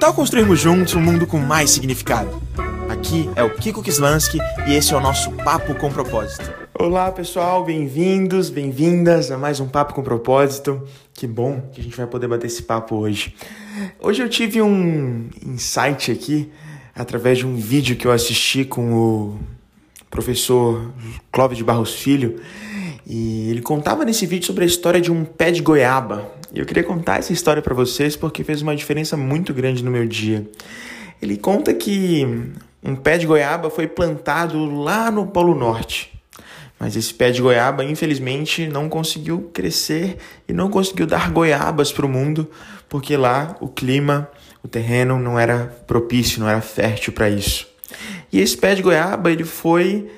Tal construirmos juntos um mundo com mais significado? Aqui é o Kiko Kislansky e esse é o nosso Papo com Propósito. Olá pessoal, bem-vindos, bem-vindas a mais um Papo com Propósito. Que bom que a gente vai poder bater esse papo hoje. Hoje eu tive um insight aqui através de um vídeo que eu assisti com o professor Clóvis de Barros Filho e ele contava nesse vídeo sobre a história de um pé de goiaba. E eu queria contar essa história para vocês porque fez uma diferença muito grande no meu dia. Ele conta que um pé de goiaba foi plantado lá no Polo Norte. Mas esse pé de goiaba, infelizmente, não conseguiu crescer e não conseguiu dar goiabas para o mundo, porque lá o clima, o terreno não era propício, não era fértil para isso. E esse pé de goiaba, ele foi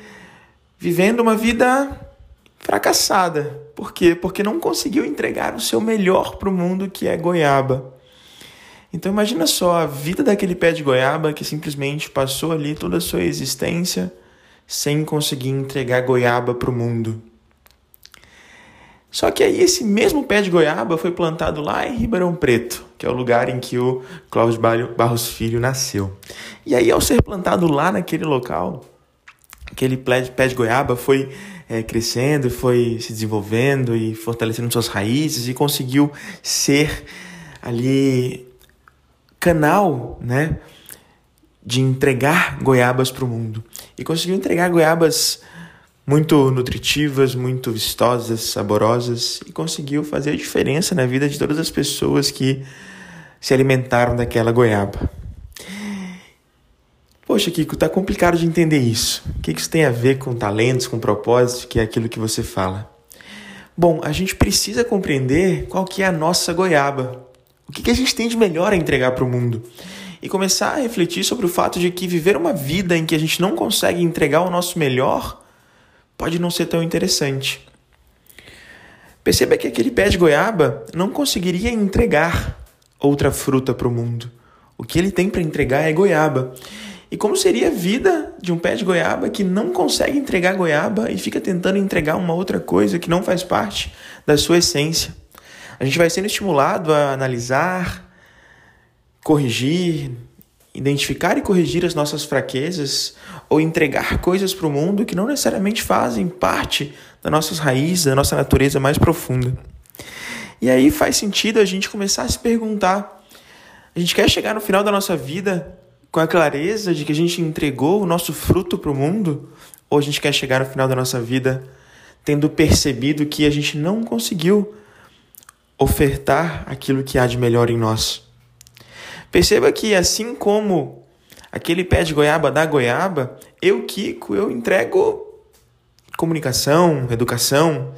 vivendo uma vida fracassada. Por quê? Porque não conseguiu entregar o seu melhor para o mundo, que é goiaba. Então imagina só a vida daquele pé de goiaba que simplesmente passou ali toda a sua existência sem conseguir entregar goiaba para o mundo. Só que aí esse mesmo pé de goiaba foi plantado lá em Ribeirão Preto, que é o lugar em que o Cláudio Barros Filho nasceu. E aí ao ser plantado lá naquele local, aquele pé de goiaba foi é, crescendo, foi se desenvolvendo e fortalecendo suas raízes e conseguiu ser ali canal, né, de entregar goiabas para o mundo. E conseguiu entregar goiabas muito nutritivas, muito vistosas, saborosas e conseguiu fazer a diferença na vida de todas as pessoas que se alimentaram daquela goiaba. Poxa, Kiko, tá complicado de entender isso. O que isso tem a ver com talentos, com propósito, que é aquilo que você fala? Bom, a gente precisa compreender qual que é a nossa goiaba. O que a gente tem de melhor a entregar para o mundo? E começar a refletir sobre o fato de que viver uma vida em que a gente não consegue entregar o nosso melhor pode não ser tão interessante. Perceba que aquele pé de goiaba não conseguiria entregar outra fruta para o mundo. O que ele tem para entregar é goiaba. E como seria a vida de um pé de goiaba que não consegue entregar goiaba e fica tentando entregar uma outra coisa que não faz parte da sua essência? A gente vai sendo estimulado a analisar, corrigir, identificar e corrigir as nossas fraquezas ou entregar coisas para o mundo que não necessariamente fazem parte das nossas raízes, da nossa natureza mais profunda. E aí faz sentido a gente começar a se perguntar: a gente quer chegar no final da nossa vida com a clareza de que a gente entregou o nosso fruto para o mundo? Ou a gente quer chegar no final da nossa vida tendo percebido que a gente não conseguiu ofertar aquilo que há de melhor em nós? Perceba que assim como aquele pé de goiaba dá goiaba, eu, Kiko, eu entrego comunicação, educação,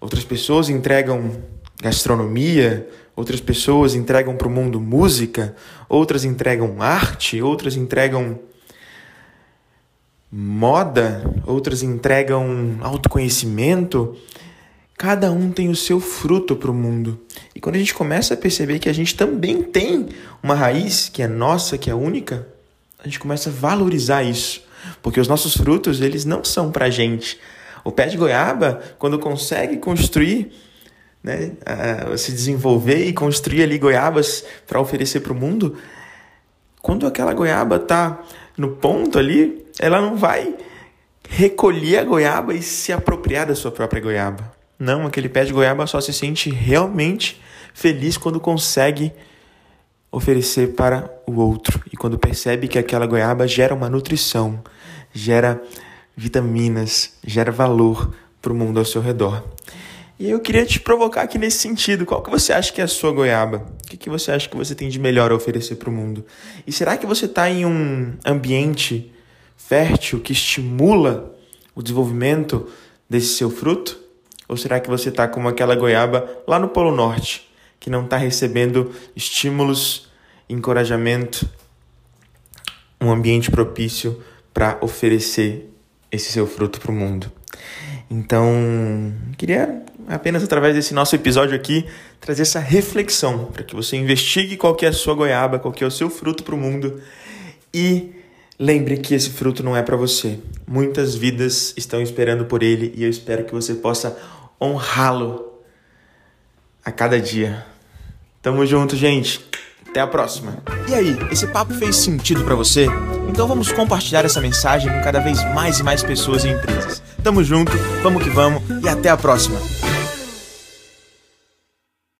outras pessoas entregam gastronomia, outras pessoas entregam para o mundo música, outras entregam arte, outras entregam moda, outras entregam autoconhecimento. Cada um tem o seu fruto para o mundo. E quando a gente começa a perceber que a gente também tem uma raiz que é nossa, que é única, a gente começa a valorizar isso. Porque os nossos frutos, eles não são para gente. O pé de goiaba, quando consegue construir né, a se desenvolver e construir ali goiabas para oferecer para o mundo, quando aquela goiaba está no ponto ali, ela não vai recolher a goiaba e se apropriar da sua própria goiaba. Não, aquele pé de goiaba só se sente realmente feliz quando consegue oferecer para o outro e quando percebe que aquela goiaba gera uma nutrição, gera vitaminas, gera valor para o mundo ao seu redor. E eu queria te provocar aqui nesse sentido. Qual que você acha que é a sua goiaba? O que, que você acha que você tem de melhor a oferecer para o mundo? E será que você está em um ambiente fértil que estimula o desenvolvimento desse seu fruto? Ou será que você está como aquela goiaba lá no Polo Norte, que não está recebendo estímulos, encorajamento, um ambiente propício para oferecer esse seu fruto para o mundo? Então, queria apenas através desse nosso episódio aqui trazer essa reflexão para que você investigue qual que é a sua goiaba, qual que é o seu fruto para o mundo e lembre que esse fruto não é para você. Muitas vidas estão esperando por ele e eu espero que você possa honrá-lo a cada dia. Tamo junto, gente. Até a próxima. E aí, esse papo fez sentido para você? Então vamos compartilhar essa mensagem com cada vez mais e mais pessoas e empresas. Tamo junto, vamos que vamos e até a próxima.